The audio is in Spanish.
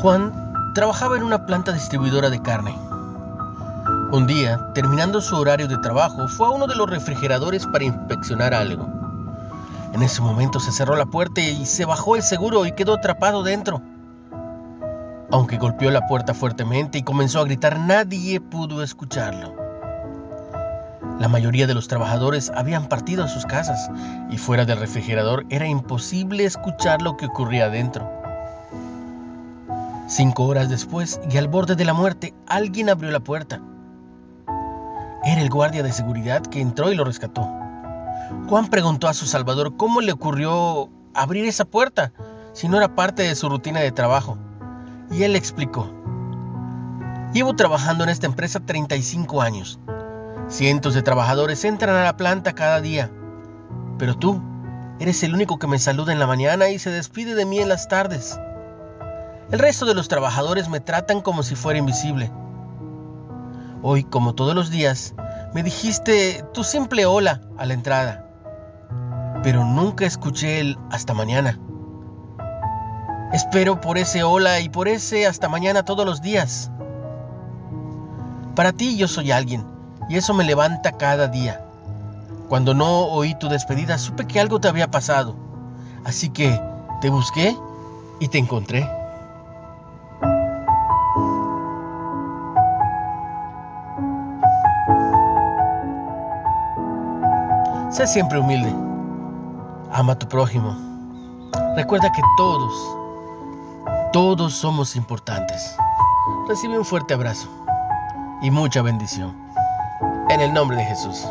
Juan trabajaba en una planta distribuidora de carne. Un día, terminando su horario de trabajo, fue a uno de los refrigeradores para inspeccionar algo. En ese momento se cerró la puerta y se bajó el seguro y quedó atrapado dentro. Aunque golpeó la puerta fuertemente y comenzó a gritar, nadie pudo escucharlo. La mayoría de los trabajadores habían partido a sus casas y fuera del refrigerador era imposible escuchar lo que ocurría adentro. Cinco horas después, y al borde de la muerte, alguien abrió la puerta. Era el guardia de seguridad que entró y lo rescató. Juan preguntó a su salvador cómo le ocurrió abrir esa puerta si no era parte de su rutina de trabajo. Y él explicó. Llevo trabajando en esta empresa 35 años. Cientos de trabajadores entran a la planta cada día. Pero tú eres el único que me saluda en la mañana y se despide de mí en las tardes. El resto de los trabajadores me tratan como si fuera invisible. Hoy, como todos los días, me dijiste tu simple hola a la entrada, pero nunca escuché el hasta mañana. Espero por ese hola y por ese hasta mañana todos los días. Para ti yo soy alguien y eso me levanta cada día. Cuando no oí tu despedida supe que algo te había pasado, así que te busqué y te encontré. Sé siempre humilde. Ama a tu prójimo. Recuerda que todos, todos somos importantes. Recibe un fuerte abrazo y mucha bendición. En el nombre de Jesús.